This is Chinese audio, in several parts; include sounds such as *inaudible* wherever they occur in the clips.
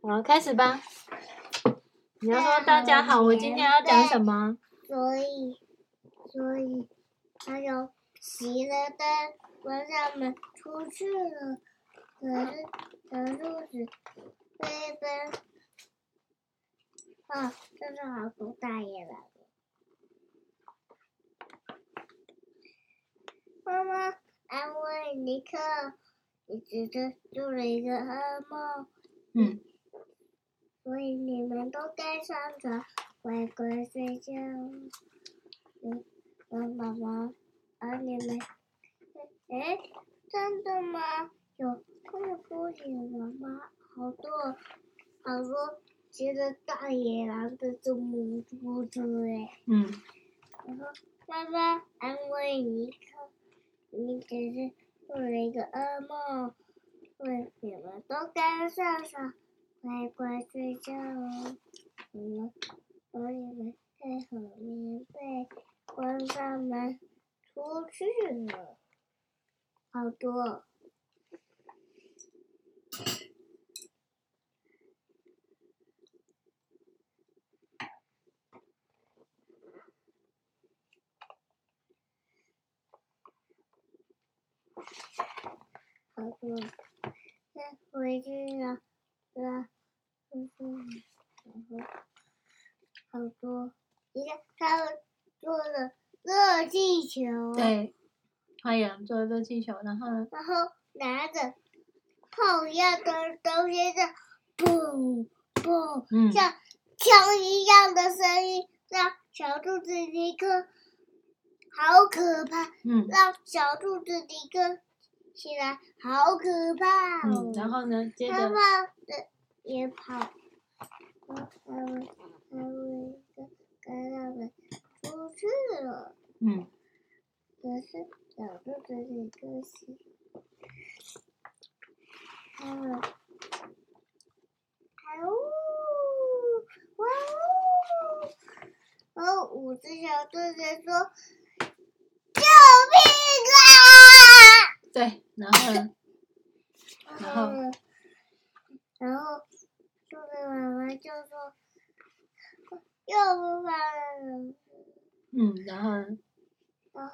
好，开始吧。你要说大家好，我今天要讲什么？所以，所以，他就熄了灯，关上门出去了。可是小兔子飞奔，啊，真是好多大爷来了。妈妈安慰尼克，你只是做了一个噩梦。嗯。所以你们都该上床，乖乖睡觉。嗯，妈妈，啊你们，哎，真的吗？有这么多野狼吗？好多，好多，骑着大野狼的这么多车哎。嗯。然后妈妈安慰尼克，你只是做了一个噩梦，所以你们都该上床。乖乖睡觉哦，我们帮你们盖好棉被，关上门，出去了。好多，好多，再回去了。嗯嗯，然后好多，你看他们做了热气球，对，太阳做了热气球，然后呢？然后拿着炮一样的东西在砰砰，嗯，像枪一样的声音，让小兔子尼克好可怕，嗯，让小兔子尼克。起来，好可怕哦！嗯、然后呢？接着，他们也跑，他们他们跟跟他们出去了。嗯。可是小兔子很可惜，他们，还呜哇呜，然后五只小兔子说：“救命啊！”对。然后 *laughs* 呢？然后，然后，兔子妈妈就说：“又不怕了。”嗯，然后呢？然后，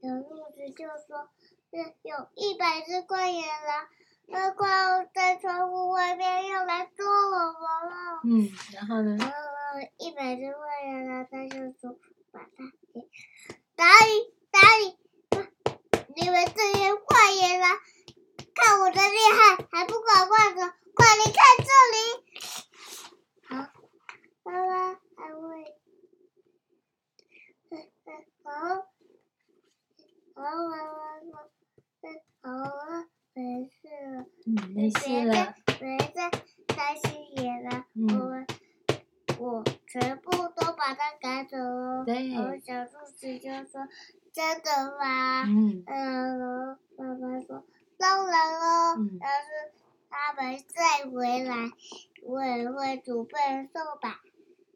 小兔子就说：“是有一百只怪野狼，那快要在窗户外面要来捉我们了。”嗯，然后呢？然后一百只怪野狼，他就说：“把它给打你。”你们这些坏野狼，看我的厉害，还不赶快走！快离开这里！好，妈妈安慰。好，好，妈妈说，好了，没事了。嗯，没事了。别再担心野狼，我我全部都把它赶走了。对。然后小兔子就说。真的吗？嗯。嗯，妈妈说，当然了，嗯、要是他们再回来，我也会准备扫把，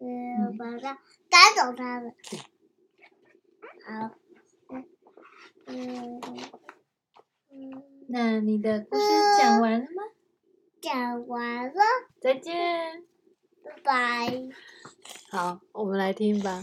嗯，马上赶走他们。好，嗯嗯。那你的故事讲完了吗？讲完了。再见。拜拜。好，我们来听吧。